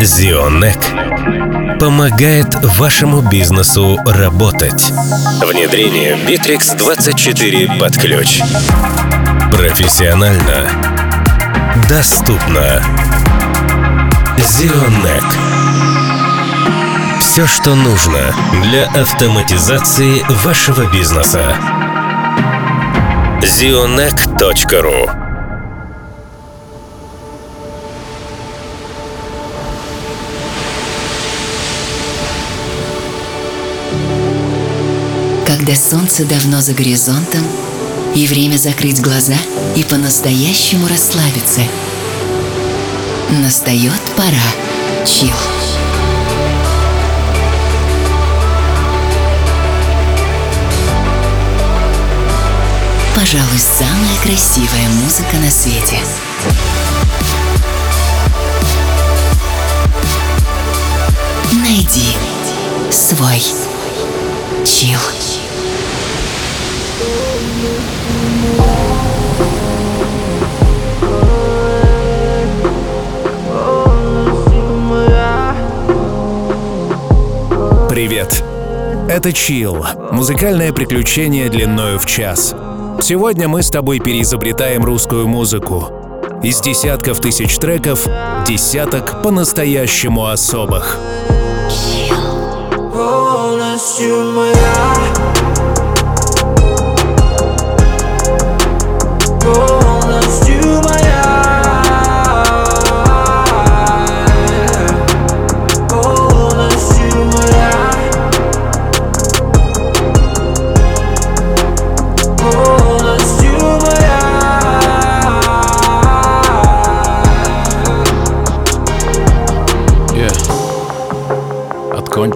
Зионек помогает вашему бизнесу работать. Внедрение Bittrex 24 под ключ. Профессионально. Доступно. Зионек. Все, что нужно для автоматизации вашего бизнеса. zionec.ru Когда солнце давно за горизонтом, и время закрыть глаза и по-настоящему расслабиться. Настает пора. Чил. Пожалуй, самая красивая музыка на свете. Найди свой чил. Привет! Это Чил, музыкальное приключение длиною в час. Сегодня мы с тобой переизобретаем русскую музыку. Из десятков тысяч треков, десяток по-настоящему особых. полностью моя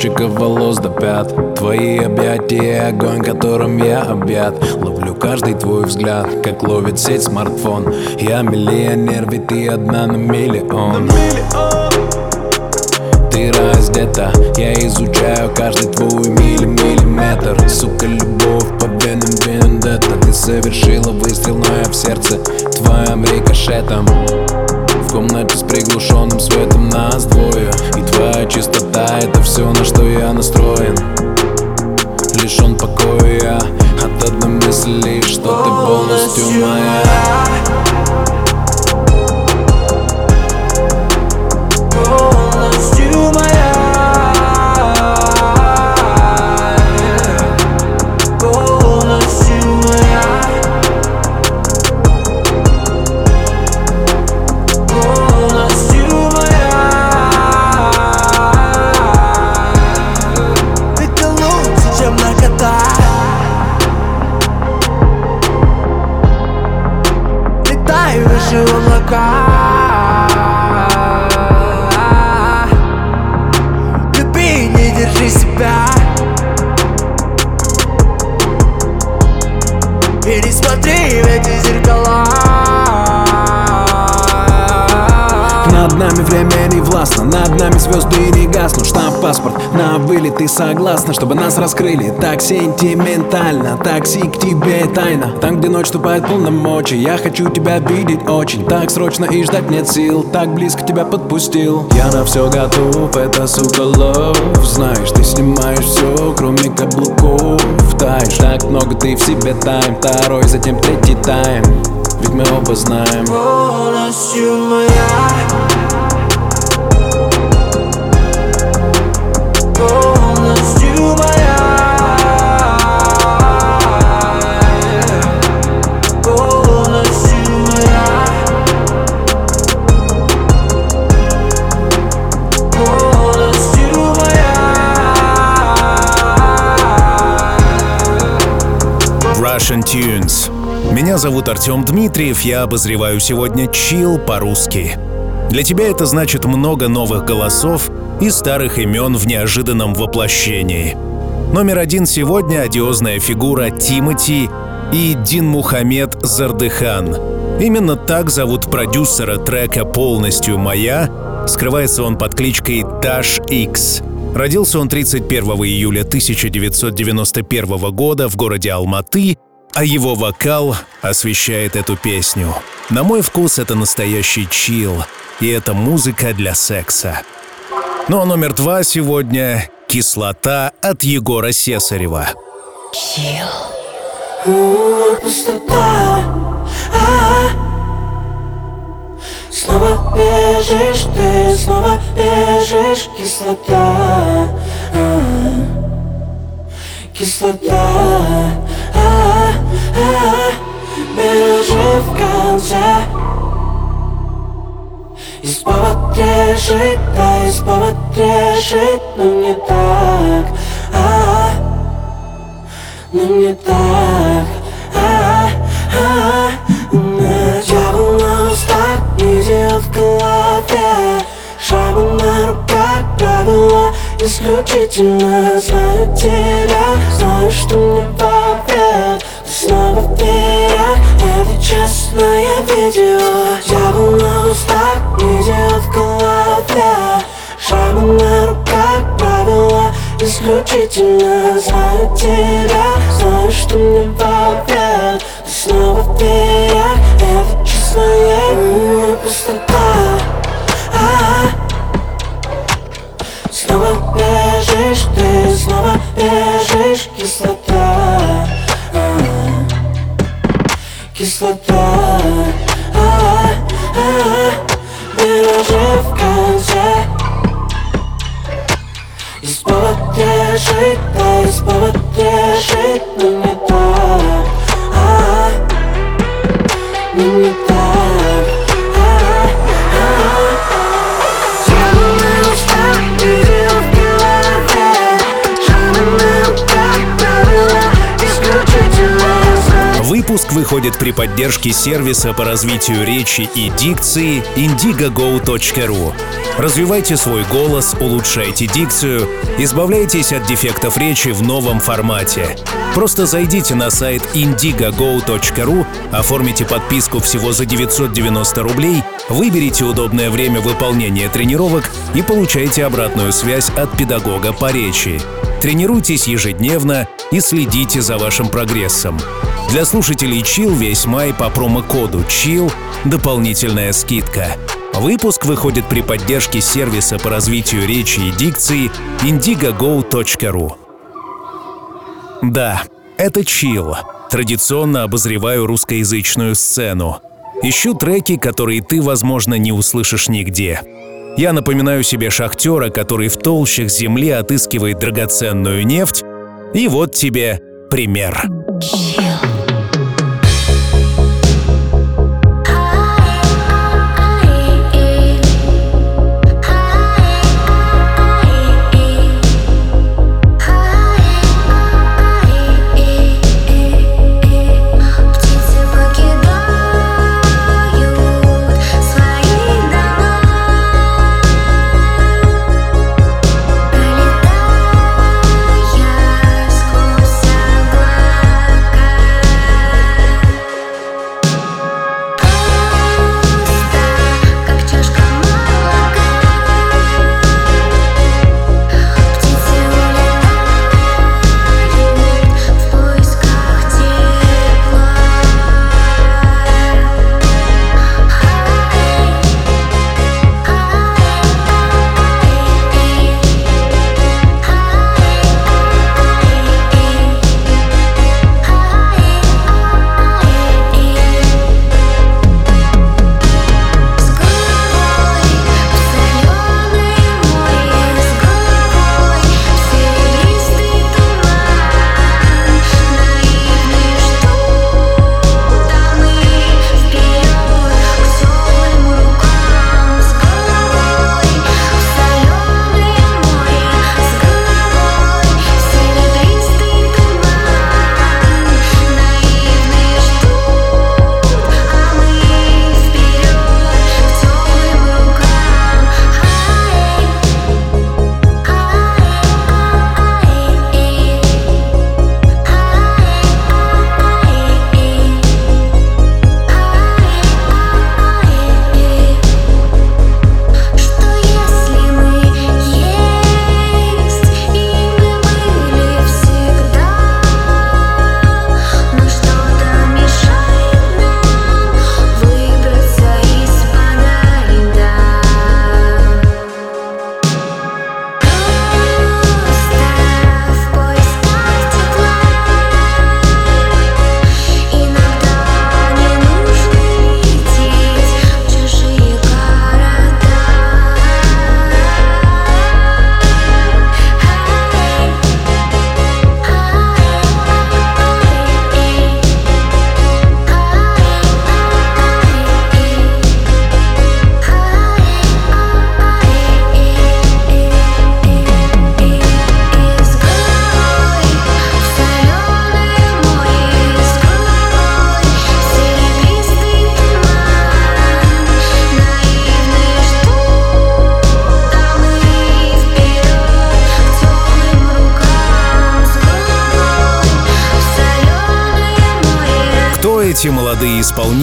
кончиков волос до пят. Твои объятия, огонь, которым я объят. Ловлю каждый твой взгляд, как ловит сеть смартфон. Я миллионер, ведь ты одна на миллион Ты раздета, я изучаю каждый твой милли миллиметр. Сука, любовь по венам вендетта. Ты совершила выстрел, но я в сердце твоим рикошетом. В комнате с приглушенным светом нас двое. И твоя чистота это все, на что я настроен. Лишен покоя от одной мысли, что ты полностью моя ты согласна Чтобы нас раскрыли? Так сентиментально Такси к тебе тайна. Там, где ночь вступает полномочия Я хочу тебя видеть очень. Так срочно и ждать нет сил Так близко тебя подпустил. Я на все готов, это сука love. Знаешь, ты снимаешь все, кроме каблуков. Таешь, так много ты в себе тайм. Второй, затем третий тайм. Ведь мы оба знаем. Полностью моя. Полностью Russian Tunes. Меня зовут Артем Дмитриев, я обозреваю сегодня чил по-русски. Для тебя это значит много новых голосов и старых имен в неожиданном воплощении. Номер один сегодня — одиозная фигура Тимати и Дин Мухаммед Зардыхан. Именно так зовут продюсера трека «Полностью моя». Скрывается он под кличкой Таш X. Родился он 31 июля 1991 года в городе Алматы, а его вокал освещает эту песню. На мой вкус это настоящий чил, и это музыка для секса. Ну а номер два сегодня «Кислота» от Егора Сесарева. пустота а? Снова бежишь ты, снова бежишь Кислота а? Кислота а Бежи в конце И снова трежит, да и снова трежит Но не так. А но не так. А, а, а. Дьявол на устах, идиот в голове Шрамы на руках, правила исключительно Знаю тебя, знаю, что мне Ты снова в дверях, это честное видео. Дьявол на устах, идиот в голове Шрамы на руках, правила исключительно Знаю тебя, знаю, что мне в Ты снова в дверях, это честная пустота. А Снова бежишь, ты снова бежишь Кислота. А Кислота а Бежи в конце и снова держит, да и снова держит, но не так выходит при поддержке сервиса по развитию речи и дикции indigogo.ru. Развивайте свой голос, улучшайте дикцию, избавляйтесь от дефектов речи в новом формате. Просто зайдите на сайт indigogo.ru, оформите подписку всего за 990 рублей, выберите удобное время выполнения тренировок и получайте обратную связь от педагога по речи. Тренируйтесь ежедневно и следите за вашим прогрессом. Для слушателей Chill весь май по промокоду Chill дополнительная скидка. Выпуск выходит при поддержке сервиса по развитию речи и дикции indigogo.ru. Да, это Chill. Традиционно обозреваю русскоязычную сцену. Ищу треки, которые ты, возможно, не услышишь нигде. Я напоминаю себе шахтера, который в толщах земли отыскивает драгоценную нефть. И вот тебе пример. Птицы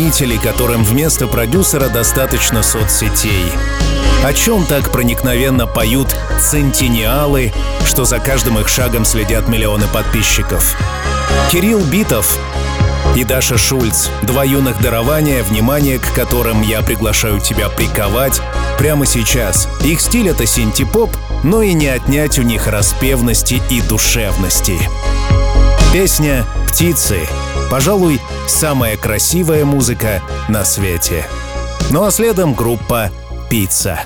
исполнители, которым вместо продюсера достаточно соцсетей? О чем так проникновенно поют центениалы, что за каждым их шагом следят миллионы подписчиков? Кирилл Битов и Даша Шульц. Два юных дарования, внимание к которым я приглашаю тебя приковать прямо сейчас. Их стиль — это синтепоп, но и не отнять у них распевности и душевности. Песня «Птицы» — пожалуй, самая красивая музыка на свете. Ну а следом группа «Пицца».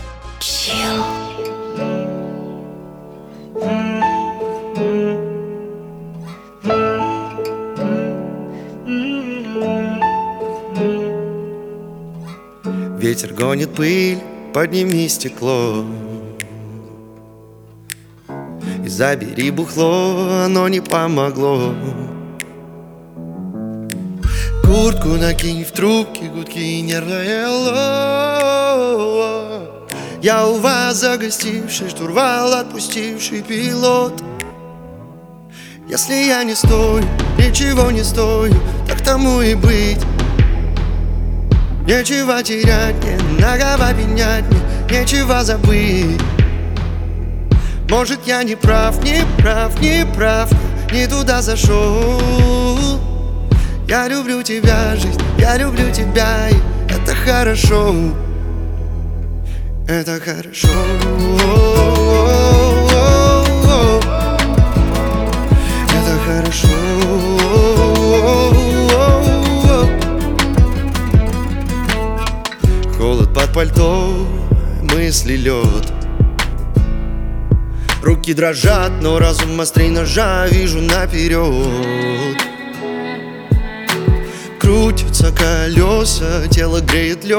Ветер гонит пыль, подними стекло И забери бухло, оно не помогло Куртку накинь в трубке, гудки нервное ло Я у вас загостивший, штурвал отпустивший пилот. Если я не стою, ничего не стою, так тому и быть. Нечего терять, не нагова пенять, мне нечего забыть. Может я не прав, не прав, не прав, не туда зашел Я люблю тебя, жизнь, я люблю тебя, и это хорошо. Это хорошо. Это хорошо. Холод под пальто, мысли лед. Руки дрожат, но разум острей ножа Вижу наперед Крутятся колеса, тело греет лед.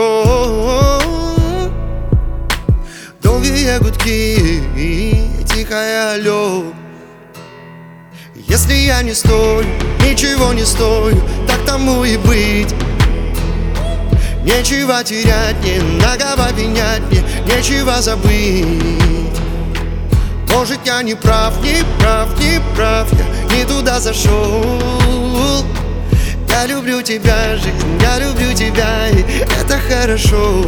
Долгие гудки и тихое алло Если я не стою, ничего не стою Так тому и быть. Нечего терять, не нагова пенять мне Нечего забыть. Может я не прав, не прав, не прав Я не туда зашел Я люблю тебя, жизнь, я люблю тебя И это хорошо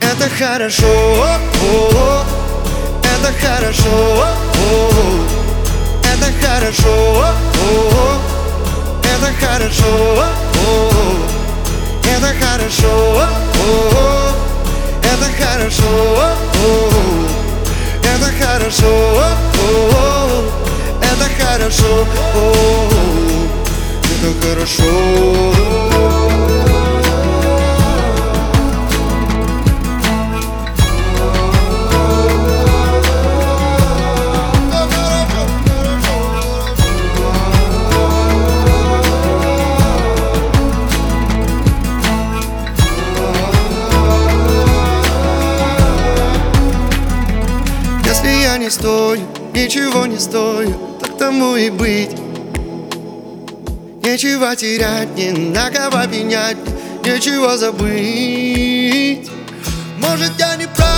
Это хорошо о-о-о. Это хорошо о-о-о. Это хорошо о-о-о. Это хорошо о-о-о. Это хорошо, о-о-о. это хорошо, о-о-о. это хорошо, о-о-о. это хорошо, о-о-о. это хорошо. Если я не стою, ничего не стою, так тому и быть. Нечего терять, не на кого пенять, нечего забыть. Может я не прав,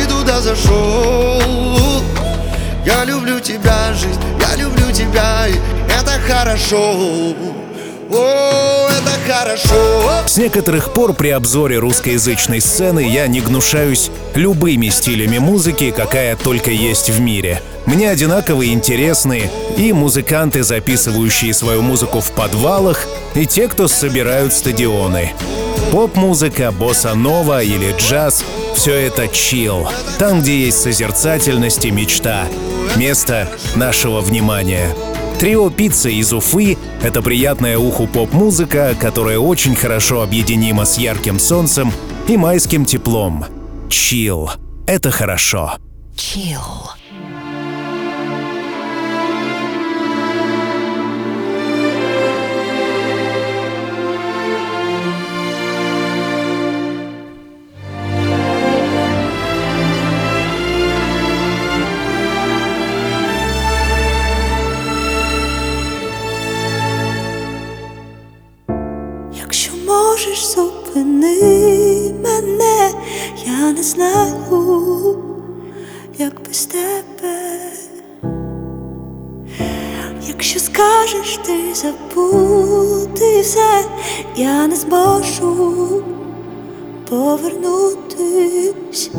и туда зашел. Я люблю тебя, жизнь, я люблю тебя, и это хорошо. О, это хорошо. С некоторых пор при обзоре русскоязычной сцены я не гнушаюсь любыми стилями музыки, какая только есть в мире. Мне одинаково интересны и музыканты, записывающие свою музыку в подвалах, и те, кто собирают стадионы. Поп-музыка, босса-нова или джаз — все это чил. Там, где есть созерцательность и мечта. Место нашего внимания. Трио «Пицца» из Уфы — это приятная уху поп-музыка, которая очень хорошо объединима с ярким солнцем и майским теплом. Чил — это хорошо. Chill. Знаю, як без тебе. Якщо скажеш, ти забути все, я не зможу повернутись.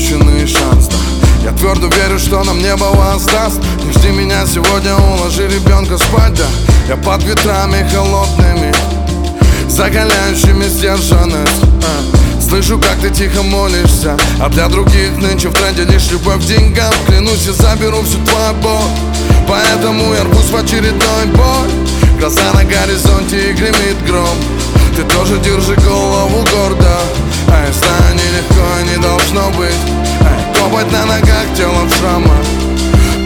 Каждый неупущенный шанс да. Я твердо верю, что нам небо воздаст Не жди меня сегодня, уложи ребенка спать да. Я под ветрами холодными Закаляющими сдержанность а. Слышу, как ты тихо молишься А для других нынче в тренде лишь любовь к деньгам Клянусь, я заберу всю твою боль Поэтому я рвусь в очередной бой Глаза на горизонте и гремит гром Ты тоже держи голову гордо А я знаю, нелегко и не должно быть. Эй, Топать на ногах, телом в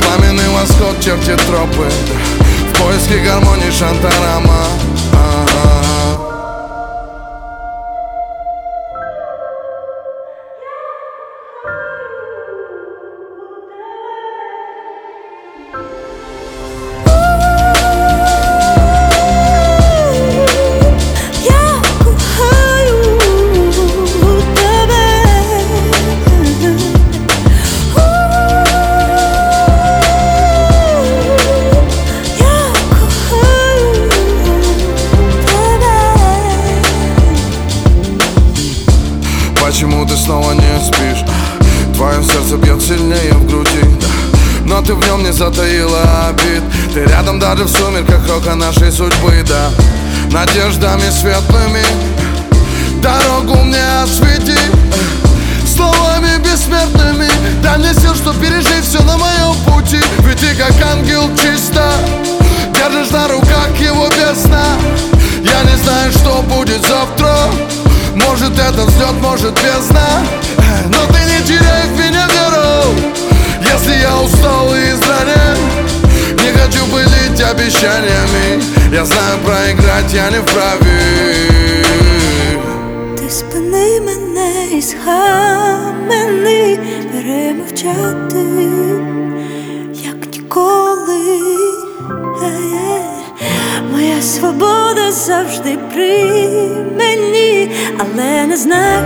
Пламенный восход чертит тропы. В поиске гармонии шантарама может бездна Но ты не теряй в меня веру Если я устал и изранен. Не хочу пылить обещаниями. Я знаю, проиграть я не вправе. Ти спини мене і схамени, перемовчати, як ніколи. Моя свобода завжди при мені, але не знаю,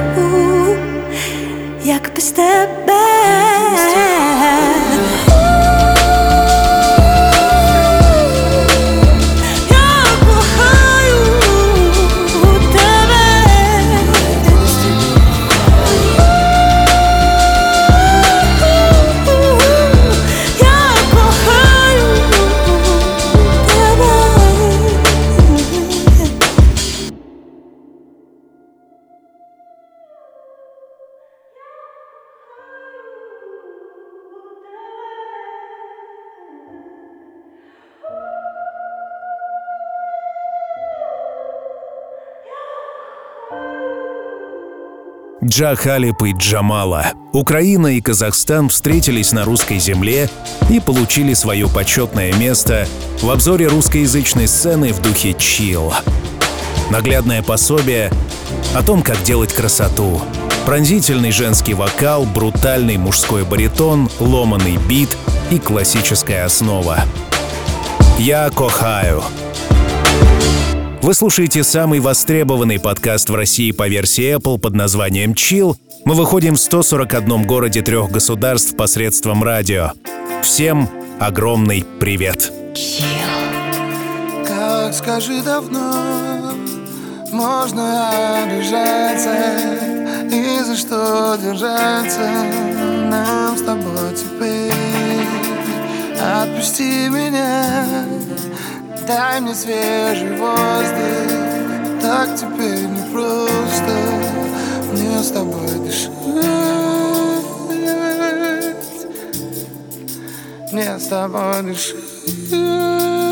Джахалип и Джамала. Украина и Казахстан встретились на русской земле и получили свое почетное место в обзоре русскоязычной сцены в духе чил. Наглядное пособие о том, как делать красоту. Пронзительный женский вокал, брутальный мужской баритон, ломаный бит и классическая основа. Я кохаю. Вы слушаете самый востребованный подкаст в России по версии Apple под названием Chill. Мы выходим в 141 городе трех государств посредством радио. Всем огромный привет! Как скажи давно можно обижаться и за что держаться нам с тобой теперь. Отпусти меня, дай мне свежий воздух, так теперь не просто мне с тобой дышать. Мне с тобой дышать.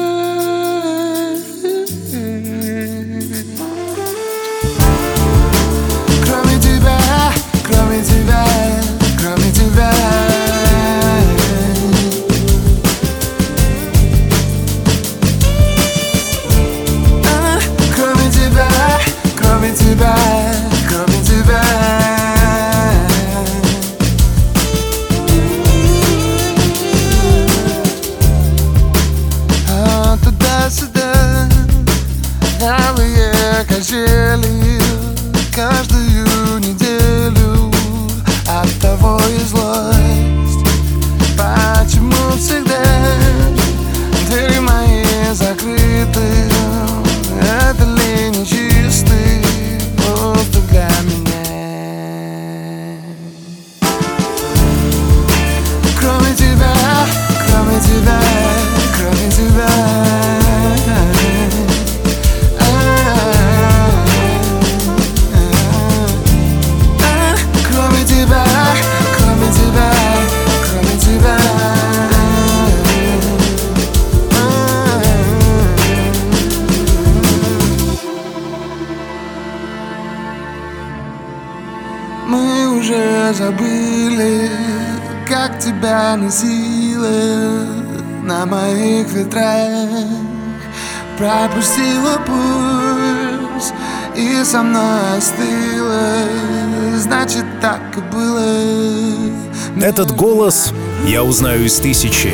Этот голос я узнаю из тысячи.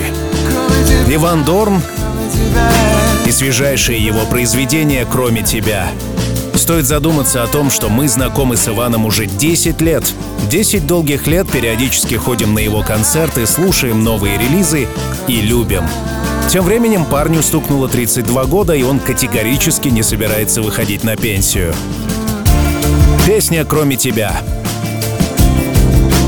Иван Дорн и свежайшее его произведение «Кроме тебя». Стоит задуматься о том, что мы знакомы с Иваном уже 10 лет. 10 долгих лет периодически ходим на его концерты, слушаем новые релизы и любим. Тем временем парню стукнуло 32 года, и он категорически не собирается выходить на пенсию. Песня «Кроме тебя».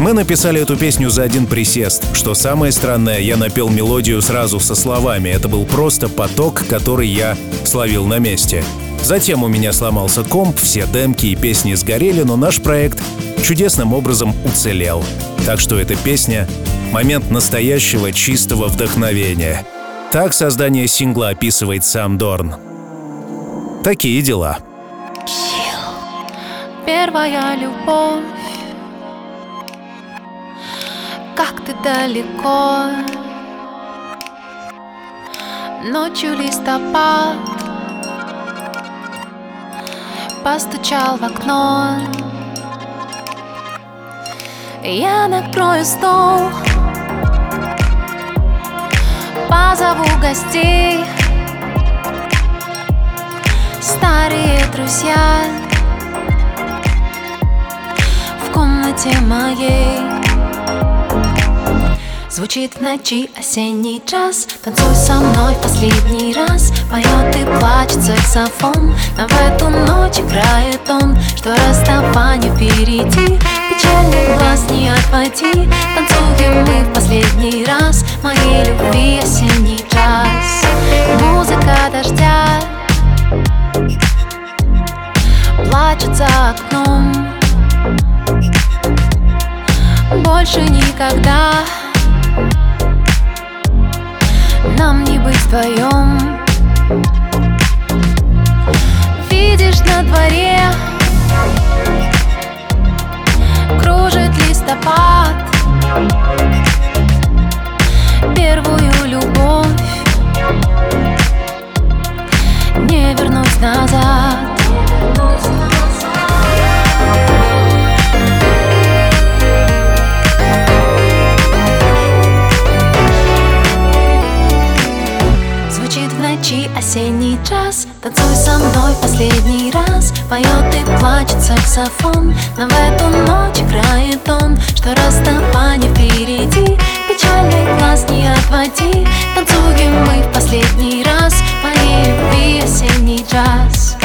Мы написали эту песню за один присест. Что самое странное, я напел мелодию сразу со словами. Это был просто поток, который я словил на месте. Затем у меня сломался комп, все демки и песни сгорели, но наш проект чудесным образом уцелел. Так что эта песня — момент настоящего чистого вдохновения. Так создание сингла описывает сам Дорн. Такие дела. Первая любовь Как ты далеко. Ночью листопад Постучал в окно. Я накрою стол Позову гостей. Старые друзья в комнате моей Звучит в ночи осенний час Танцуй со мной в последний раз. Поет и плачет саксофон. Но в эту ночь играет он. Что расставание впереди Печальный глаз не отводи. Танцуем мы в последний раз. Моей любви осенний час Музыка дождя. Плачет за окном. Больше никогда Нам не быть вдвоем Видишь на дворе Кружит листопад. Первую любовь Не вернуть назад осенний час Танцуй со мной последний раз. Поет и плачет саксофон. Но в эту ночь играет он Что расставание впереди. Печальный глаз не отводи. Танцуем мы в последний раз. Моей любви осенний джаз.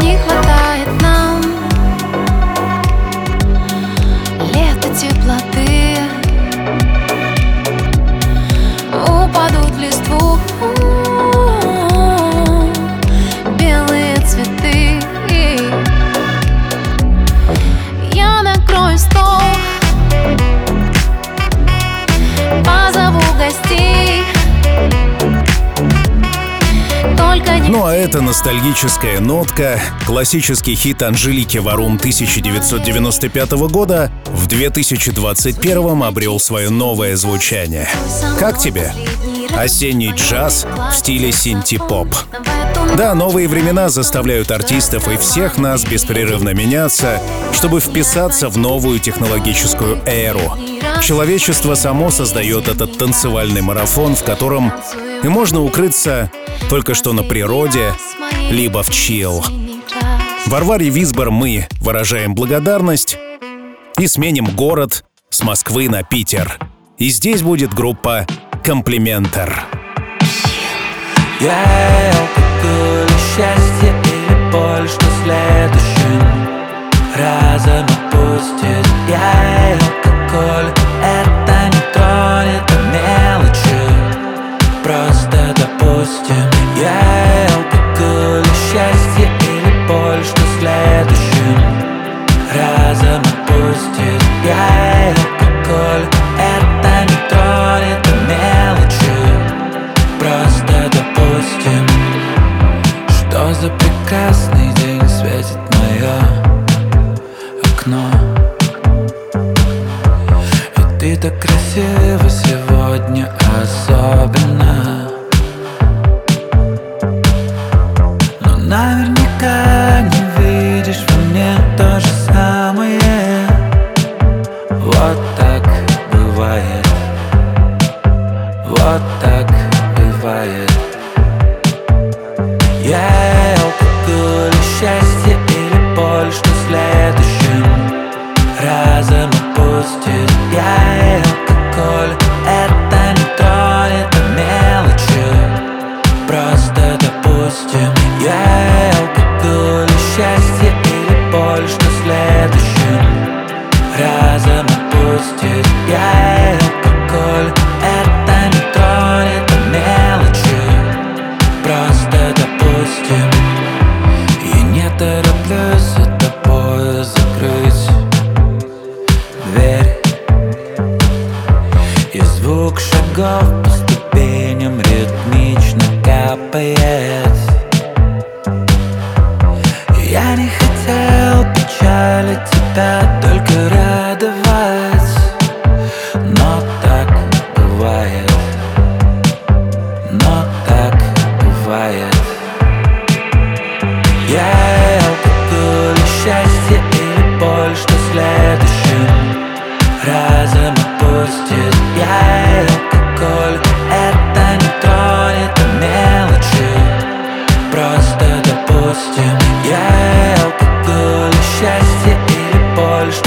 Не хватает нам это ностальгическая нотка, классический хит Анжелики Варум 1995 года в 2021 обрел свое новое звучание. Как тебе? Осенний джаз в стиле синти-поп. Да, новые времена заставляют артистов и всех нас беспрерывно меняться, чтобы вписаться в новую технологическую эру. Человечество само создает этот танцевальный марафон, в котором и можно укрыться только что на природе, либо в чил. Варваре Висбор мы выражаем благодарность и сменим город с Москвы на Питер. И здесь будет группа алкоголь, счастье или боль, следующим разом отпустит Я алкоголь, это допустим Я алкоголь, счастье или боль Что следующим разом отпустит Я алкоголь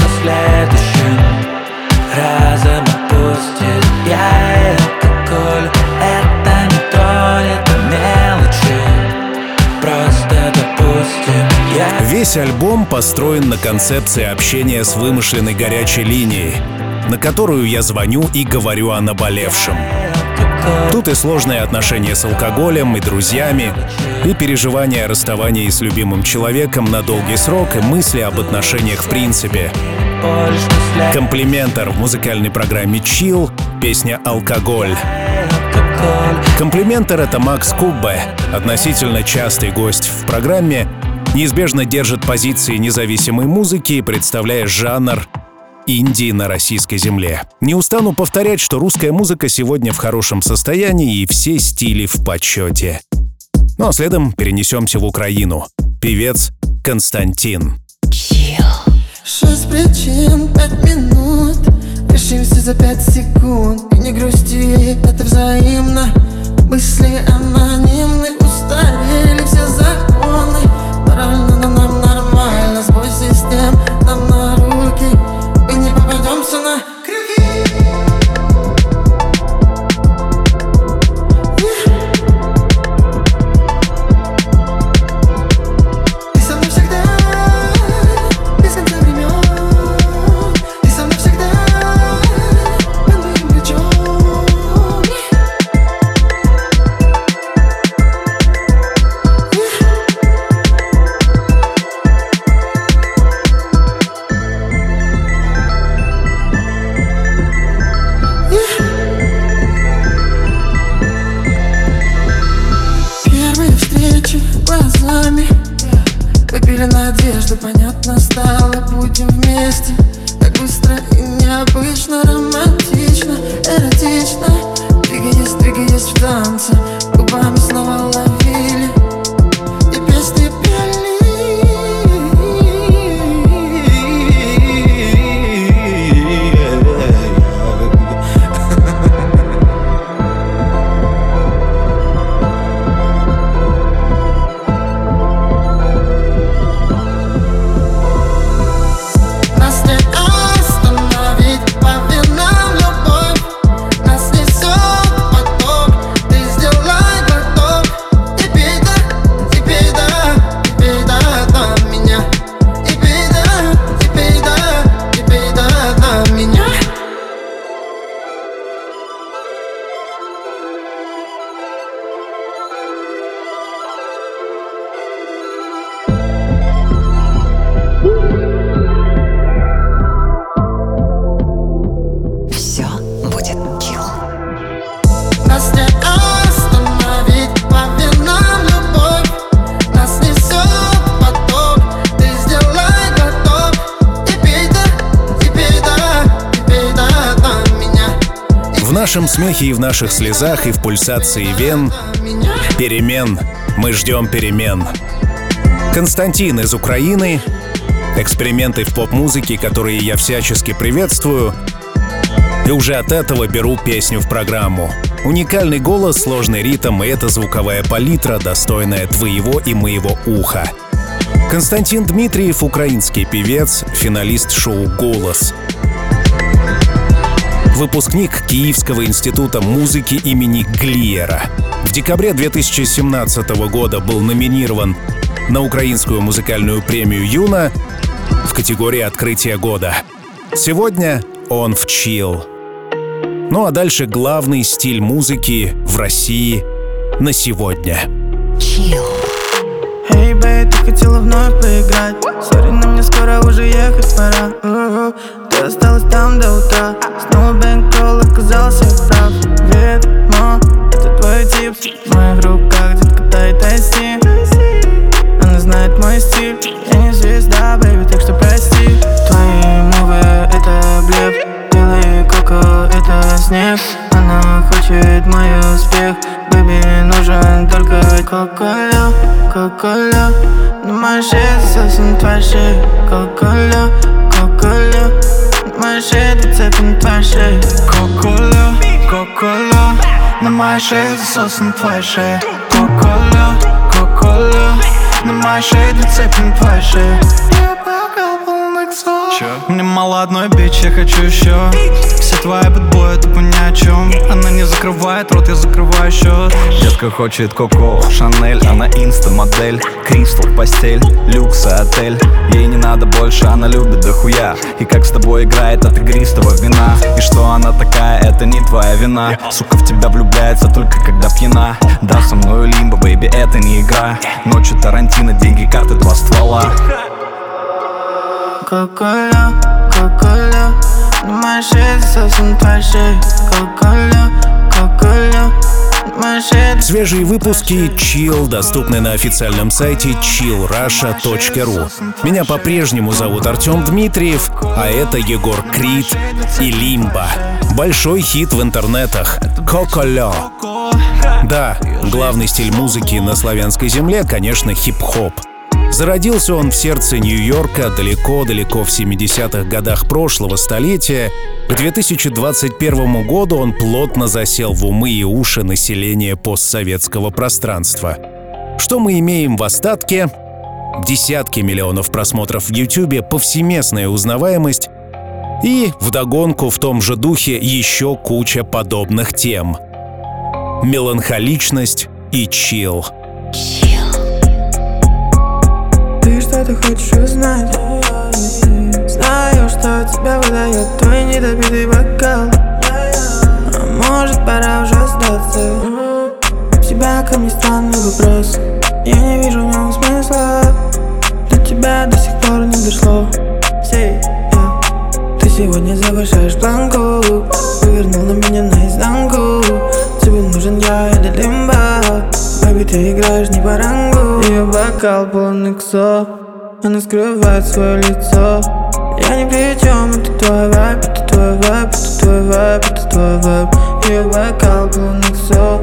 боль, что следующим разом опустит Я алкоголь, это не тронет мелочи Просто допустим Я Весь альбом построен на концепции общения с вымышленной горячей линией, на которую я звоню и говорю о наболевшем. Тут и сложные отношения с алкоголем, и друзьями, и переживания о расставании с любимым человеком на долгий срок, и мысли об отношениях в принципе. Комплиментар в музыкальной программе Chill, песня «Алкоголь». Комплиментар — это Макс Куббе, относительно частый гость в программе, неизбежно держит позиции независимой музыки, представляя жанр инди на российской земле. Не устану повторять, что русская музыка сегодня в хорошем состоянии и все стили в почете. Ну а следом перенесемся в Украину. Певец Константин. Шесть причин, пять минут Решимся за пять секунд И не грусти, это взаимно Мысли анонимны Устарели все законы Надежду, понятно стало Будем вместе. Так быстро и необычно Романтично, и в наших слезах, и в пульсации вен. Перемен. Мы ждем перемен. Константин из Украины. Эксперименты в поп-музыке, которые я всячески приветствую. И уже от этого беру песню в программу. Уникальный голос, сложный ритм и эта звуковая палитра, достойная твоего и моего уха. Константин Дмитриев — украинский певец, финалист шоу «Голос». Выпускник Киевского института музыки имени Глиера. В декабре 2017 года был номинирован на украинскую музыкальную премию «Юна» в категории «Открытие года». Сегодня он в чил. Ну а дальше главный стиль музыки в России на сегодня. Chill. Эй, бэй, ты хотела вновь поиграть Сори, но мне скоро уже ехать пора Ты осталась там до утра. Снова bankroll оказался прав. Ведьма, это твой тип. В моих руках детка тает айси Она знает мой стиль. Я не звезда, baby, так что прости. Твои мувы — это блеф. Белый коко — это снег. Она хочет мой успех. Baby, нужен только коколя, коколя На моей шее засосен твоя шея Коколя, коколя На моей шее ты цепи на твоей шее Коколя, коколя На моей шее засосан твоя шея Коколя, коколя На моей шее ты цепи на твоей шее мне мало одной бич, я хочу еще Все твои бэтбои тупо ни о чем Она не закрывает рот, я закрываю счет Детка хочет Коко Шанель, она инста-модель. Кристал постель, люкс и отель. Ей не надо больше, она любит дохуя. И как с тобой играет от игристого вина? И что она такая, это не твоя вина. Сука в тебя влюбляется только когда пьяна. Да, со мною лимба, baby, это не игра. Ночью Тарантино, деньги, карты, два ствола Коколя, коколя На моей шее засосен твоя Коколя, коколя Свежие выпуски Chill доступны на официальном сайте chillrusha.ru. Меня по-прежнему зовут Артем Дмитриев, а это Егор Крид и Лимба. Большой хит в интернетах «Коколё». Да, главный стиль музыки на славянской земле, конечно, хип-хоп. Зародился он в сердце Нью-Йорка далеко-далеко в 70-х годах прошлого столетия. К 2021 году он плотно засел в умы и уши населения постсоветского пространства. Что мы имеем в остатке? Десятки миллионов просмотров в YouTube, повсеместная узнаваемость и, вдогонку в том же духе, еще куча подобных тем. Меланхоличность и Ты хочешь узнать? Знаю, что тебя выдает твой недопитый бокал. А может пора уже сдаться? У тебя ко мне странный вопрос. Я не вижу в нем смысла. До тебя до сих пор не дошло. Say, yeah. Ты сегодня завышаешь планку. Вывернул меня наизнанку. Тебе нужен я или лимба? Бэби, ты играешь не по рангу. Ее бокал полон иксо Она скрывает свое лицо. Я ни при чем, это твой вайб Это твой вайб, это твой вайб, это твой вайб. Ее бокал полон иксо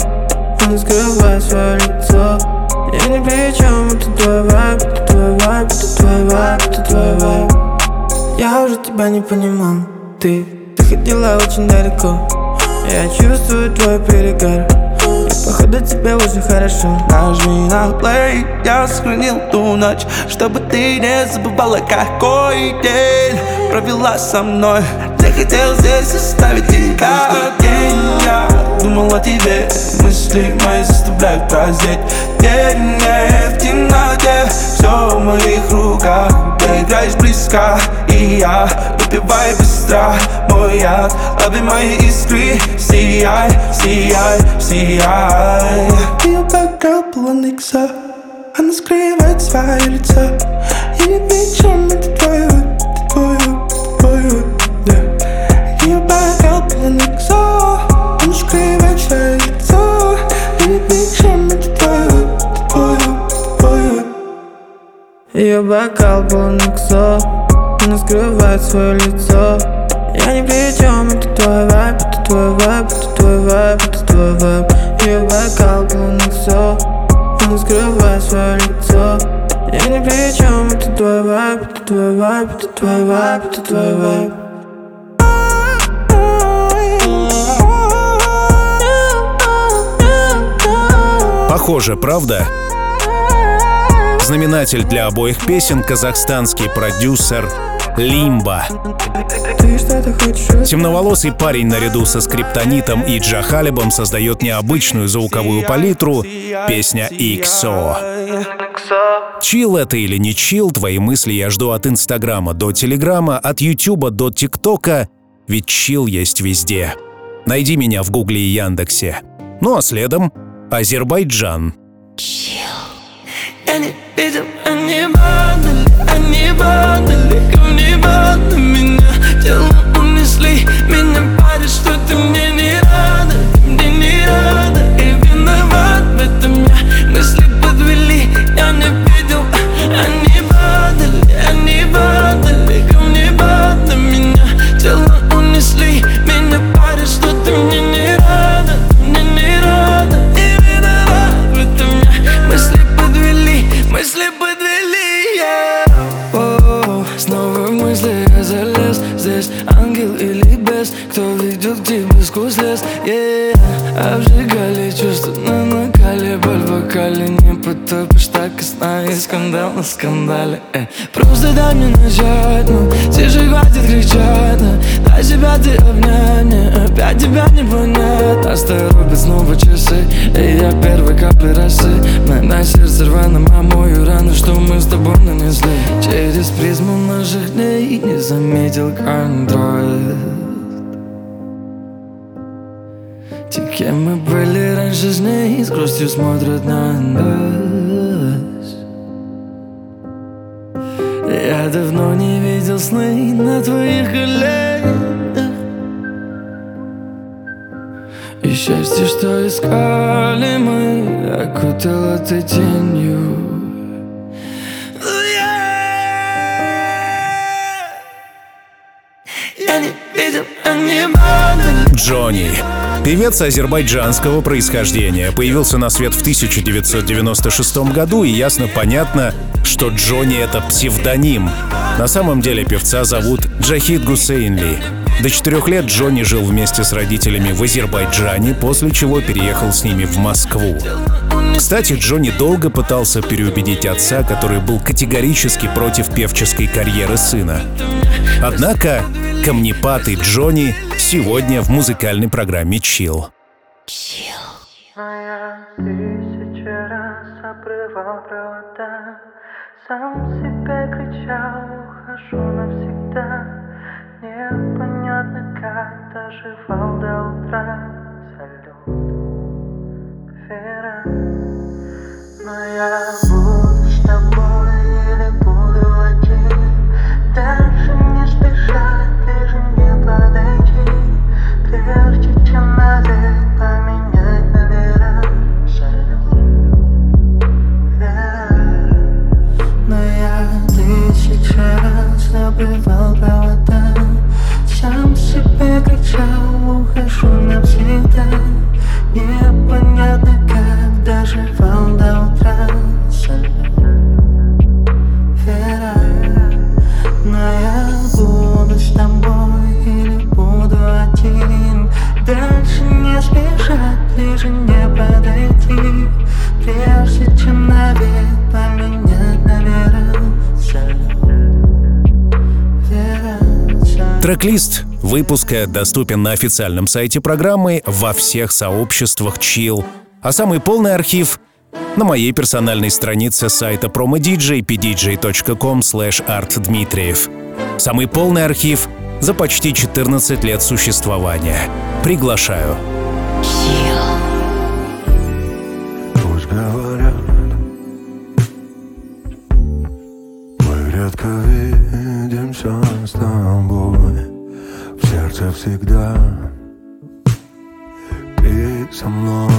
Она скрывает свое лицо. Я ни при чем, это твой вайб Это твой вайб, это твой вайб, это твой вайб. Я уже тебя не понимал Ты, ты ходила очень далеко. Я чувствую твой перегар Походу тебе уже хорошо. Нажми на плей, я сохранил ту ночь Чтобы ты не забывала, какой день Провела со мной. Я хотел здесь оставить тебя День. Я думал о тебе Мысли мои заставляют раздеть День в темноте Все в моих руках. Ты играешь близко И я выпиваю быстро Мой яд, лови мои искры Сияй, сияй, сияй Ее бэкграунд полон икса Она скрывает свое лицо Я не причем, это твой выбор, это твой выбор, твой выбор, да Ее бэкграунд полон икса Она скрывает свое лицо. Я не Она при чем, это твой вайб, это твой вайб, это твой вайб, это твой вайб. Ее бокал полон иксов, он скрывает свое лицо. Я ни при чем, это твой вайб, это твой вайб, это твой вайб, это твой вайб. Похоже, правда? Знаменатель для обоих песен — казахстанский продюсер Лимба. Темноволосый парень наряду со скриптонитом и Джахалибом создает необычную звуковую палитру песня XO. Чил это или не чил, твои мысли я жду от Инстаграма до Телеграма, от Ютуба до ТикТока, ведь чил есть везде. Найди меня в Гугле и Яндексе. Ну а следом Азербайджан. Я не видел, они падали, они падали Ко мне падали меня Телом унесли Меня парит, что ты мне не рада Ты мне не рада И виноват в этом я Мысли подвели, я не на скандале э. Просто дай мне начать ну, Тише хватит кричать ну, Дай себя ты обнять мне Опять тебя не понять. Нас торопят снова часы И я первой капли росы. На, на сердце рваным омою рану Что мы с тобой нанесли. Через призму наших дней Не заметил контроль те, кем мы были раньше с ней С грустью смотрят на нас давно не видел сны на твоих коленях И счастье, что искали мы Окутало ты тенью. Я не видел, падали Джонни. Певец азербайджанского происхождения появился на свет в 1996 году, и ясно понятно, что Джонни — это псевдоним. На самом деле певца зовут Джахид Гусейнли. До четырех лет Джонни жил вместе с родителями в Азербайджане, после чего переехал с ними в Москву. Кстати, Джонни долго пытался переубедить отца, который был категорически против певческой карьеры сына. Однако камнепад и Джонни сегодня в музыкальной программе обрывал провода Сам себе кричал, выпуска доступен на официальном сайте программы во всех сообществах Chill, а самый полный архив на моей персональной странице сайта promodj pdj.com artdmitriev. Самый полный архив за почти 14 лет существования. Приглашаю. Пусть Сердце всегда Ты со мной,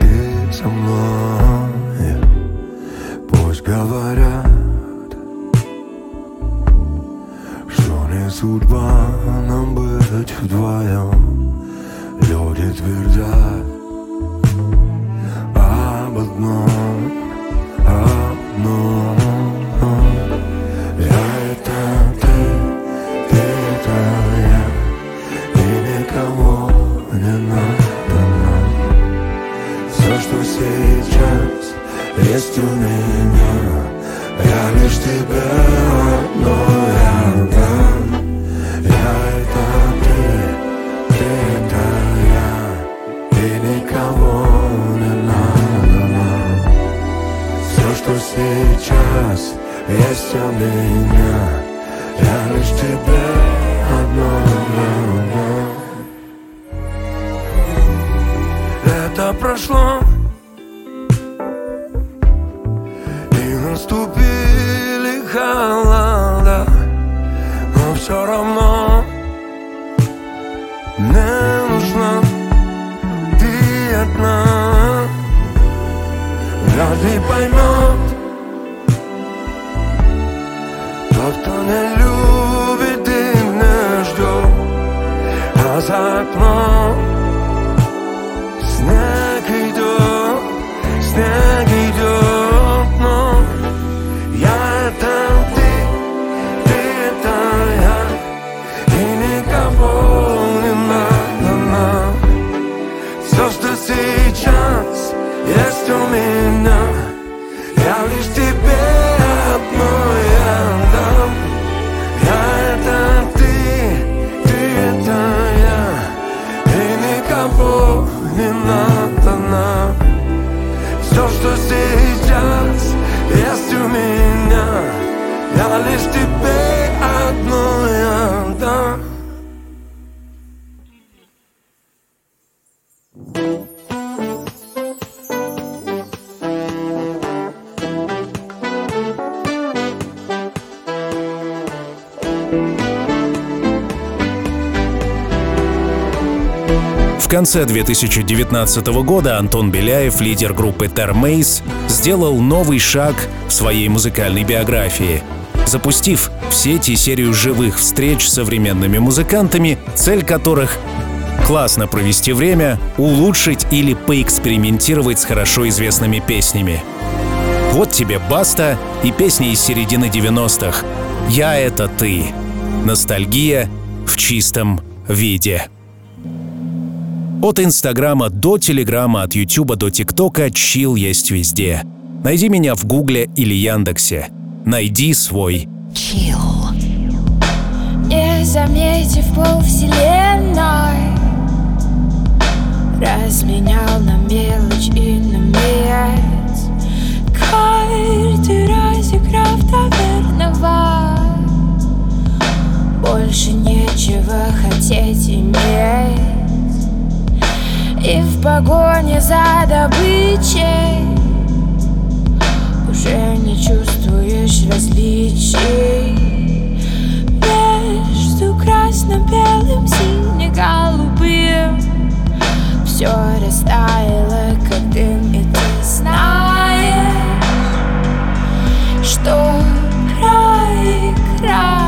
ты со мной. Пусть говорят Что не судьба нам вдвоем. Люди твердят об одном конце 2019 года Антон Беляев, лидер группы Термейс, сделал новый шаг в своей музыкальной биографии. Запустив в сети серию живых встреч с современными музыкантами, цель которых классно провести время, улучшить или поэкспериментировать с хорошо известными песнями. Вот тебе Баста и песни из середины 90-х. «Я — это ты». Ностальгия в чистом виде. От Инстаграма до Телеграма, от Ютуба до ТикТока чил есть везде. Найди меня в Гугле или Яндексе. Найди свой Чил. Не заметив полвселенной Разменял на мелочь и на месяц Карты разыграв доверного Больше нечего хотеть иметь И в погоне за добычей Уже не чувствуешь различий. Между красно-белым, сине-голубым Все растаяло, как дым, и ты знаешь Что проиграешь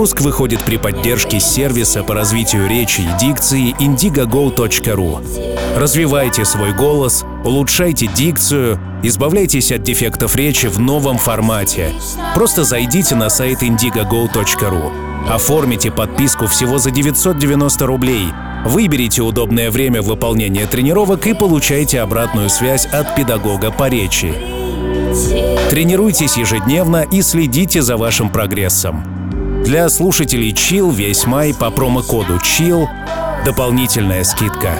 Выпуск выходит при поддержке сервиса по развитию речи и дикции indigogo.ru. Развивайте свой голос, улучшайте дикцию, избавляйтесь от дефектов речи в новом формате. Просто зайдите на сайт indigogo.ru. Оформите подписку всего за 990 рублей. Выберите удобное время выполнения тренировок и получайте обратную связь от педагога по речи. Тренируйтесь ежедневно и следите за вашим прогрессом. Для слушателей Chill весь май по промокоду Chill дополнительная скидка.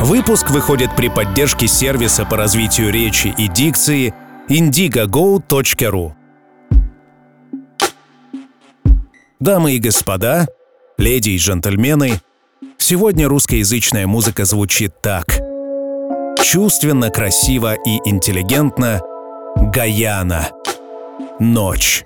Выпуск выходит при поддержке сервиса по развитию речи и дикции indigogo.ru. Дамы и господа, леди и джентльмены, сегодня русскоязычная музыка звучит так. Чувственно, красиво и интеллигентно Гаяна. Ночь.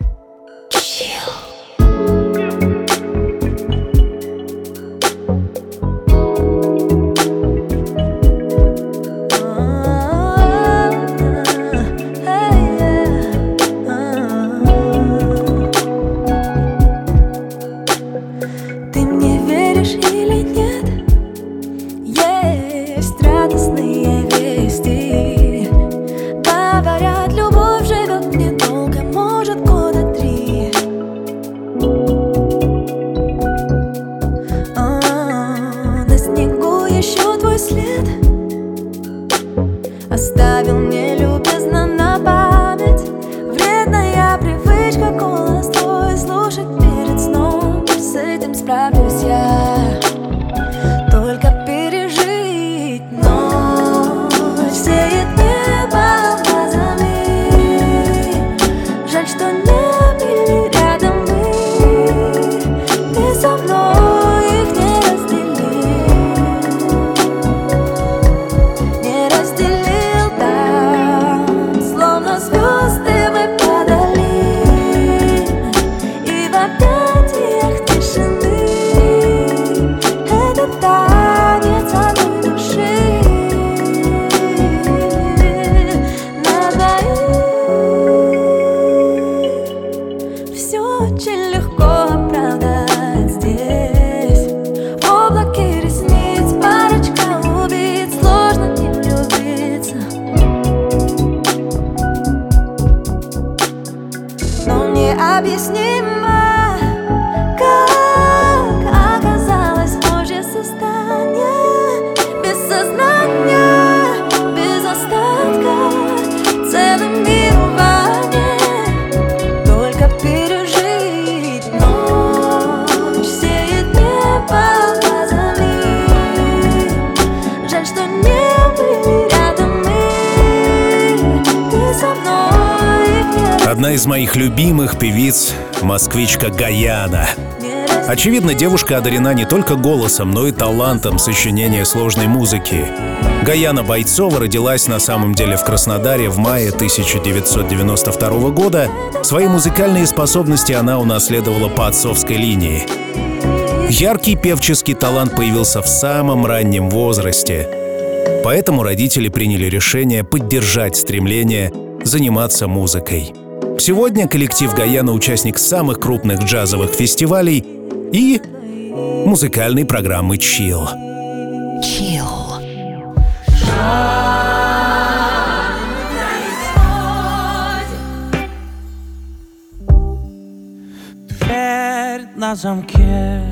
Певиц — москвичка Гаяна. Очевидно, девушка одарена не только голосом, но и талантом сочинения сложной музыки. Гаяна Бойцова родилась на самом деле в Краснодаре в мае 1992 года. Свои музыкальные способности она унаследовала по отцовской линии. Яркий певческий талант появился в самом раннем возрасте. Поэтому родители приняли решение поддержать стремление заниматься музыкой. Сегодня коллектив Гаяна участник самых крупных джазовых фестивалей и музыкальной программы Chill. Chill. Дверь на замке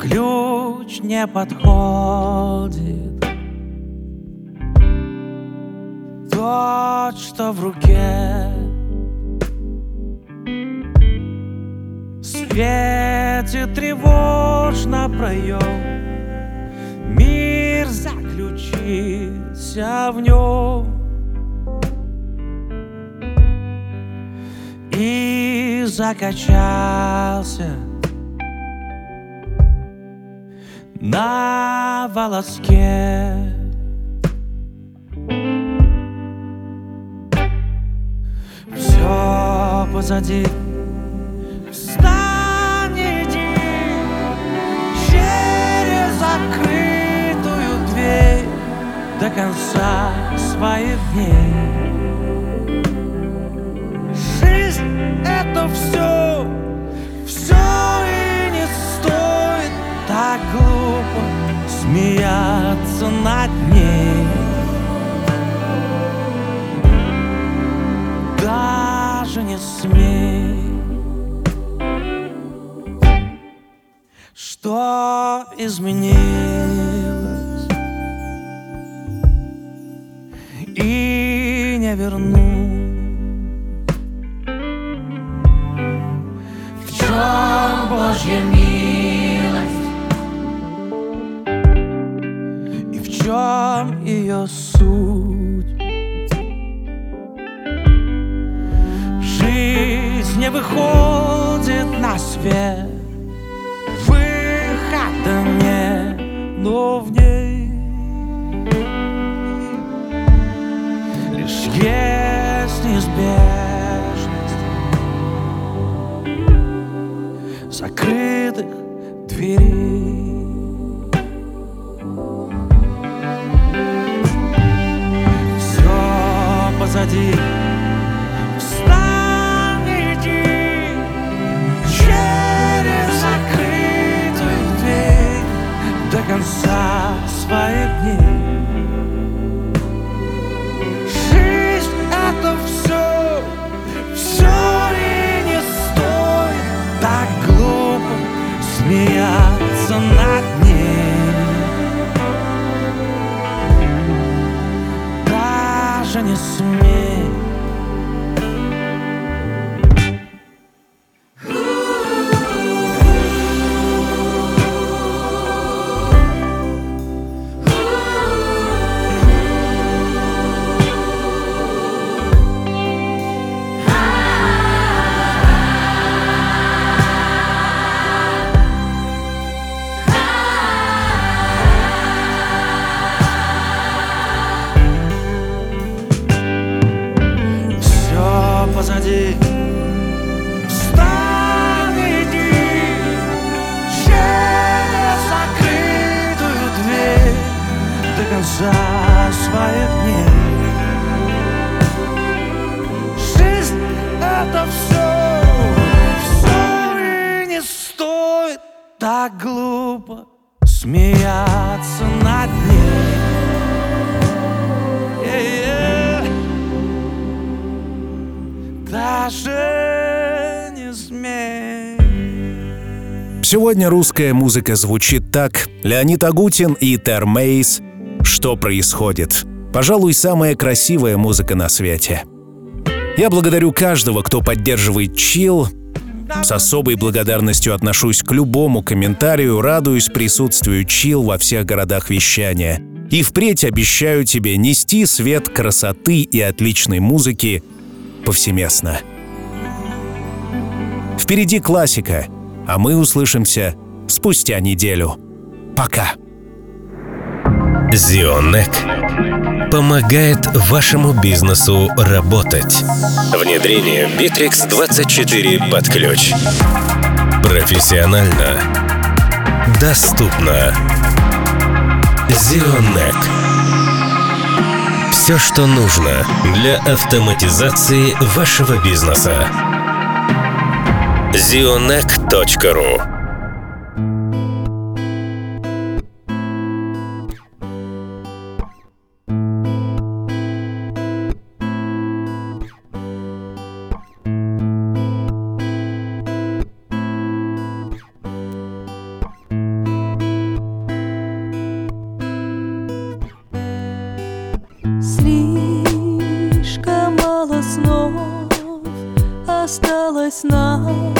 Ключ не подходит Тот, что в руке. Светит тревожно проем. Мир заключился в нем. И закачался На волоске Все позади. Встань, иди Через закрытую дверь До конца своих дней. Жизнь это все Все и не стоит Так глупо смеяться над ней Даже не смей. Что изменилось И не вернуть В чем Божья милость? И в чем ее суть выходит на свет. Выхода нет, но в ней Лишь есть неизбежность Закрытых дверей. Все позади своих дней До конца своих дней Жизнь это все Все и не стоит Так глупо Смеяться над ней Даже не смей Сегодня русская музыка звучит так. Леонид Агутин и Термейс. Что происходит? Пожалуй, самая красивая музыка на свете. Я благодарю каждого, кто поддерживает чил. С особой благодарностью отношусь к любому комментарию, радуюсь присутствию чил во всех городах вещания. И впредь обещаю тебе нести свет красоты и отличной музыки повсеместно. Впереди классика, а мы услышимся спустя неделю. Пока. Зионек помогает вашему бизнесу работать. Внедрение Bittrex 24 под ключ. Профессионально. Доступно. Зионек. Все, что нужно для автоматизации вашего бизнеса. zionec.ru Слишком мало снов осталось нам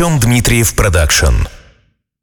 Артем Дмитриев Продакшн.